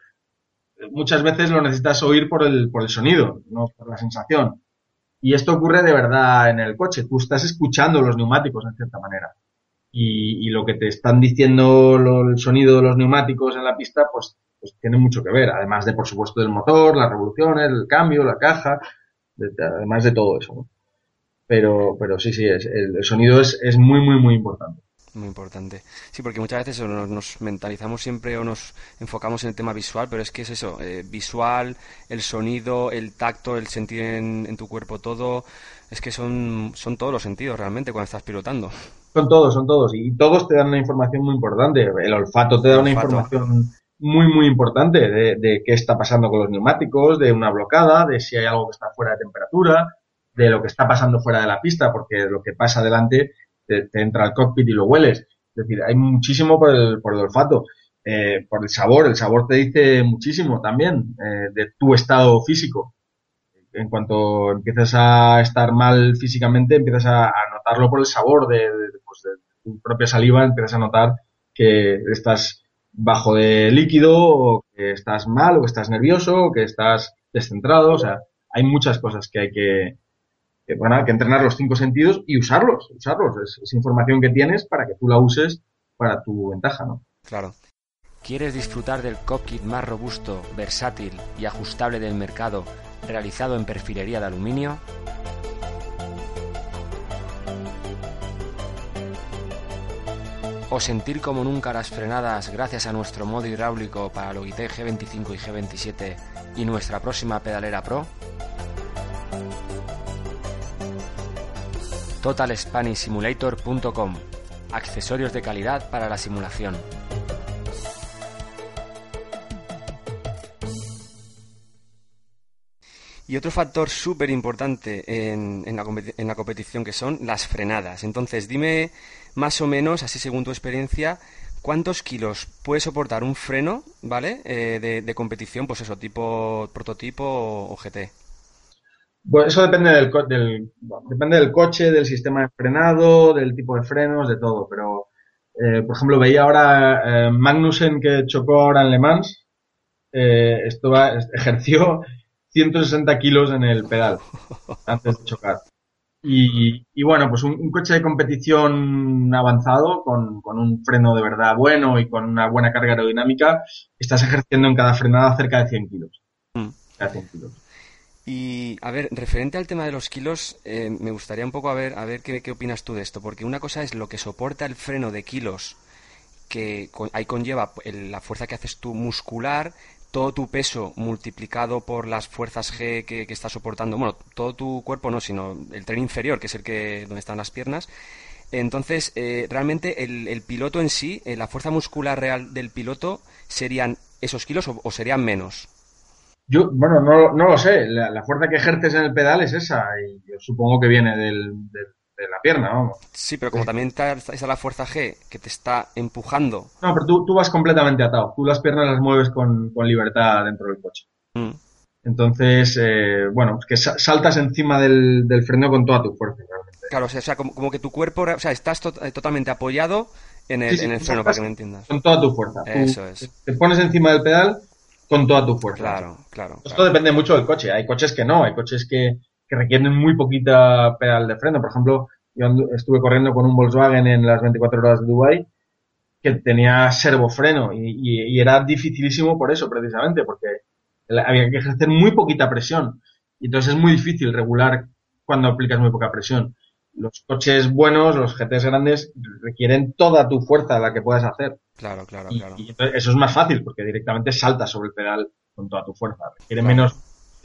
muchas veces lo necesitas oír por el, por el sonido, no por la sensación. Y esto ocurre de verdad en el coche. Tú estás escuchando los neumáticos en cierta manera. Y, y lo que te están diciendo el sonido de los neumáticos en la pista, pues pues tiene mucho que ver, además de, por supuesto, del motor, las revoluciones, el cambio, la caja, además de todo eso. Pero, pero sí, sí, es, el, sonido es, es muy, muy, muy importante. Muy importante. Sí, porque muchas veces nos, mentalizamos siempre o nos enfocamos en el tema visual, pero es que es eso, eh, visual, el sonido, el tacto, el sentir en, tu cuerpo todo, es que son, son todos los sentidos realmente cuando estás pilotando. Son todos, son todos, y todos te dan una información muy importante. El olfato te da una información muy, muy importante de, qué está pasando con los neumáticos, de una blocada, de si hay algo que está fuera de temperatura, de lo que está pasando fuera de la pista, porque lo que pasa adelante te, entra al cockpit y lo hueles. Es decir, hay muchísimo por el, por el olfato. Eh, por el sabor, el sabor te dice muchísimo también eh, de tu estado físico. En cuanto empiezas a estar mal físicamente, empiezas a, notarlo por el sabor de, pues de tu propia saliva, empiezas a notar que estás bajo de líquido, o que estás mal, o que estás nervioso, o que estás descentrado, o sea, hay muchas cosas que hay que, que, bueno, que entrenar los cinco sentidos y usarlos, usarlos, es, información que tienes para que tú la uses para tu ventaja, ¿no? Claro. ¿Quieres disfrutar del cockpit más robusto, versátil y ajustable del mercado, realizado en perfilería de aluminio? O sentir como nunca las frenadas gracias a nuestro modo hidráulico para Logitech G25 y G27 y nuestra próxima pedalera Pro? TotalSpanishSimulator.com Accesorios de calidad para la simulación. Y otro factor súper importante en, la, en la competición que son las frenadas. Entonces, dime más o menos, así según tu experiencia, ¿cuántos kilos puede soportar un freno, ¿vale? Eh, de, competición, pues eso, tipo prototipo o, GT. Pues eso depende del, depende del coche, del sistema de frenado, del tipo de frenos, de todo. Pero, eh, por ejemplo, veía ahora eh, Magnussen que chocó ahora en Le Mans. esto ejerció 160 kilos en el pedal [laughs] antes de chocar. Y, bueno, pues un, coche de competición avanzado, con, un freno de verdad bueno y con una buena carga aerodinámica, estás ejerciendo en cada frenada cerca de 100 kilos. Mm. Y a ver, referente al tema de los kilos, eh, me gustaría un poco a ver, a ver qué, qué, opinas tú de esto, porque una cosa es lo que soporta el freno de kilos, que ahí conlleva la fuerza que haces tú muscular, todo tu peso multiplicado por las fuerzas G que, que está soportando, bueno, todo tu cuerpo no, sino el tren inferior, que es el que donde están las piernas. Entonces, eh, realmente el, piloto en sí, eh, la fuerza muscular real del piloto, ¿serían esos kilos o, serían menos? Yo, bueno, no, no lo sé. La, fuerza que ejerces en el pedal es esa y yo supongo que viene del de la pierna, vamos. Sí, pero como también está, la fuerza G que te está empujando. No, pero tú, tú vas completamente atado. Tú las piernas las mueves con, libertad dentro del coche. Mm. Entonces, eh, bueno, que saltas encima del, freno con toda tu fuerza, realmente. Claro, o sea, como, que tu cuerpo, o sea, estás eh, totalmente apoyado En el, en el freno, para que me entiendas. Con toda tu fuerza. Eso es. Te pones encima del pedal con toda tu fuerza. Claro, claro. Esto depende mucho del coche. Hay coches que no, hay coches que, que requieren muy poquita pedal de freno. Por ejemplo, yo estuve corriendo con un Volkswagen en las 24 horas de Dubai que tenía servofreno y, y, y era dificilísimo por eso, precisamente, porque había que ejercer muy poquita presión. Y entonces es muy difícil regular cuando aplicas muy poca presión. Los coches buenos, los GTs grandes, requieren toda tu fuerza la que puedas hacer. Claro, claro, Y, claro. y eso es más fácil porque directamente saltas sobre el pedal con toda tu fuerza. Requiere menos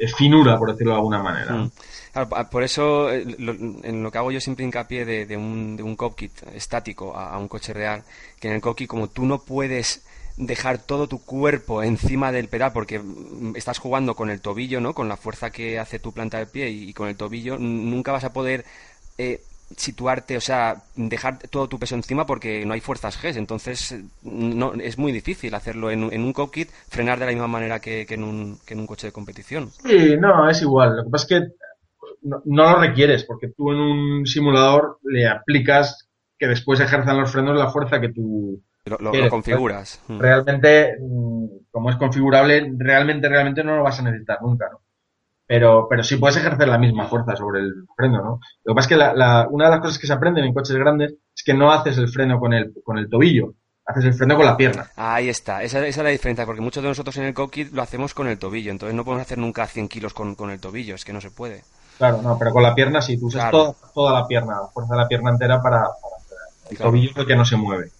finura, por decirlo de alguna manera. Mm. Claro, por eso, eh, en lo que hago yo siempre hincapié de, un, de un cockpit estático a, un coche real, que en el cockpit como tú no puedes dejar todo tu cuerpo encima del pedal porque mm, estás jugando con el tobillo, ¿no? Con la fuerza que hace tu planta de pie y, y con el tobillo, nunca vas a poder eh, situarte, o sea, dejar todo tu peso encima porque no hay fuerzas G, entonces eh, no, es muy difícil hacerlo en, un- en un cockpit, frenar de la misma manera que, que en un, que en un coche de competición. Sí, no, es igual. Lo que pasa es que no, no lo requieres, porque tú en un simulador le aplicas que después ejerzan los frenos la fuerza que tú Lo, lo- lo quieres. configuras. Mm. Realmente, mm, como es configurable, realmente, realmente no lo vas a necesitar nunca, ¿no? Pero, pero sí puedes ejercer la misma fuerza sobre el freno, ¿no? Lo que pasa es que la, la- una de las cosas que se aprenden en coches grandes es que no haces el freno con el, con el tobillo, haces el freno con la pierna. Ahí está, esa, esa es la diferencia, porque muchos de nosotros en el cockpit lo hacemos con el tobillo, entonces no podemos hacer nunca 100 kilos con, con el tobillo, es que no se puede. Claro, no, pero con la pierna sí, tú usas Claro. toda, toda la pierna, la fuerza de la pierna entera para. El Claro. tobillo es el que no se mueve.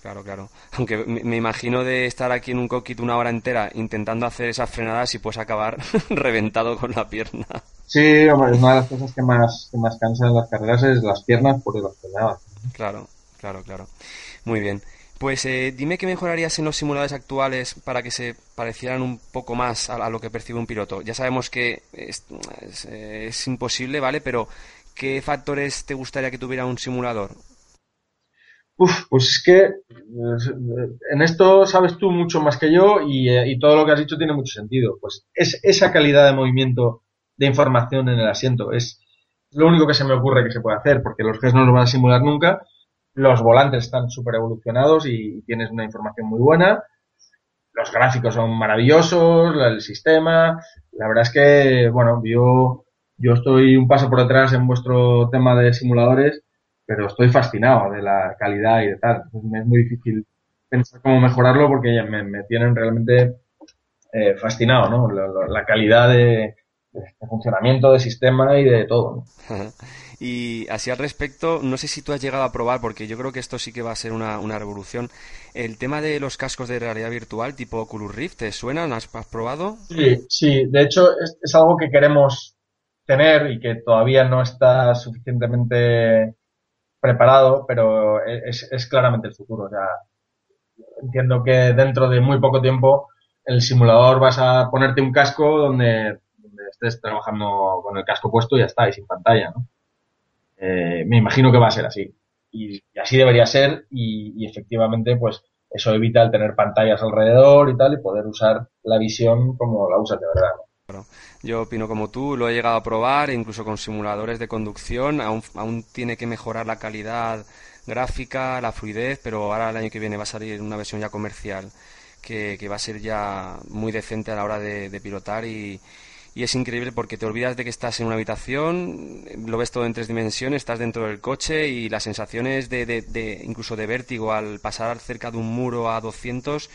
Claro, claro. Aunque me, imagino de estar aquí en un cockpit una hora entera intentando hacer esas frenadas y pues acabar [laughs] reventado con la pierna. Sí, hombre, una de las cosas que más, que más cansan las carreras es las piernas por las frenadas. Claro, claro, claro. Muy bien. Pues eh, dime qué mejorarías en los simuladores actuales para que se parecieran un poco más a, a lo que percibe un piloto. Ya sabemos que es, es, eh, es imposible, ¿vale? Pero ¿qué factores te gustaría que tuviera un simulador? Uf, pues es que eh, en esto sabes tú mucho más que yo y, eh, y todo lo que has dicho tiene mucho sentido. Pues es esa calidad de movimiento de información en el asiento. Es lo único que se me ocurre que se puede hacer, porque los GES no los van a simular nunca. Los volantes están súper evolucionados y, tienes una información muy buena. Los gráficos son maravillosos, el sistema. La verdad es que, bueno, yo, yo estoy un paso por detrás en vuestro tema de simuladores pero estoy fascinado de la calidad y de tal. Entonces es muy difícil pensar cómo mejorarlo porque me, me tienen realmente eh, fascinado, ¿no? La, la- la calidad de, de funcionamiento del sistema y de todo. ¿no? [laughs] Y así al respecto, no sé si tú has llegado a probar, porque yo creo que esto sí que va a ser una, una revolución, el tema de los cascos de realidad virtual tipo Oculus Rift, ¿te suenan? ¿Has, has probado? Sí, sí. De hecho, es, es algo que queremos tener y que todavía no está suficientemente preparado, pero es, es claramente el futuro. O sea, entiendo que dentro de muy poco tiempo el simulador vas a ponerte un casco donde, donde estés trabajando con el casco puesto y ya está, y sin pantalla, ¿no? Eh, me imagino que va a ser así. Y, y así debería ser y, y efectivamente pues eso evita el tener pantallas alrededor y tal y poder usar la visión como la usas de verdad. ¿no? Yo opino como tú, lo he llegado a probar, incluso con simuladores de conducción, aún, tiene que mejorar la calidad gráfica, la fluidez, pero ahora el año que viene va a salir una versión ya comercial que, que va a ser ya muy decente a la hora de, de pilotar y, y es increíble porque te olvidas de que estás en una habitación, lo ves todo en tres dimensiones, estás dentro del coche y las sensaciones de, de, de incluso de vértigo al pasar cerca de un muro a 200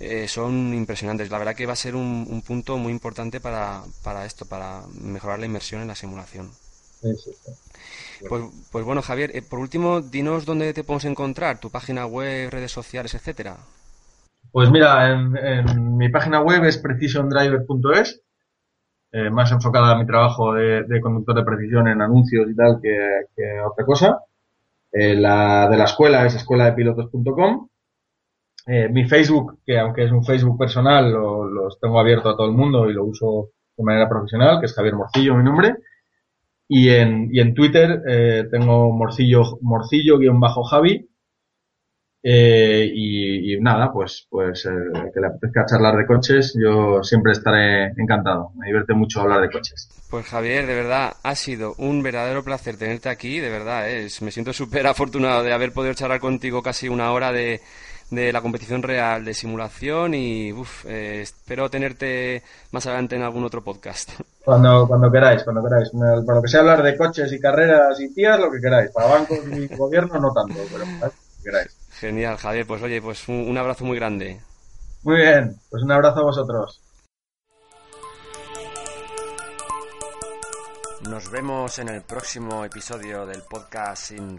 eh, son impresionantes. La verdad que va a ser un, un punto muy importante para, para esto, para mejorar la inmersión en la simulación. Sí, sí, sí. Pues, pues bueno, Javier, eh, por último, dinos dónde te podemos encontrar, tu página web, redes sociales, etcétera. Pues mira, en, en mi página web es precisiondriver.es, eh, más enfocada a mi trabajo de, de conductor de precisión en anuncios y tal que, que otra cosa. Eh, la de la escuela es escueladepilotos.com. Eh, mi Facebook, que aunque es un Facebook personal, lo, los tengo abierto a todo el mundo y lo uso de manera profesional, que es Javier Morcillo, mi nombre. Y en, y en Twitter eh, tengo morcillo, morcillo-javi. Eh, y, nada, pues, pues eh, que le apetezca charlar de coches, yo siempre estaré encantado. Me divierte mucho hablar de coches. Pues Javier, de verdad, ha sido un verdadero placer tenerte aquí, de verdad. ¿eh? Me siento súper afortunado de haber podido charlar contigo casi una hora de, de la competición real de simulación y eh, espero tenerte más adelante en algún otro podcast. [laughs] Cuando, cuando queráis, cuando queráis. Para lo que sea hablar de coches y carreras y tías, lo que queráis. Para bancos y [laughs] gobierno no tanto, pero lo que queráis. Genial, Javier. Pues oye, pues un, abrazo muy grande. Muy bien, pues un abrazo a vosotros. Nos vemos en el próximo episodio del podcast sin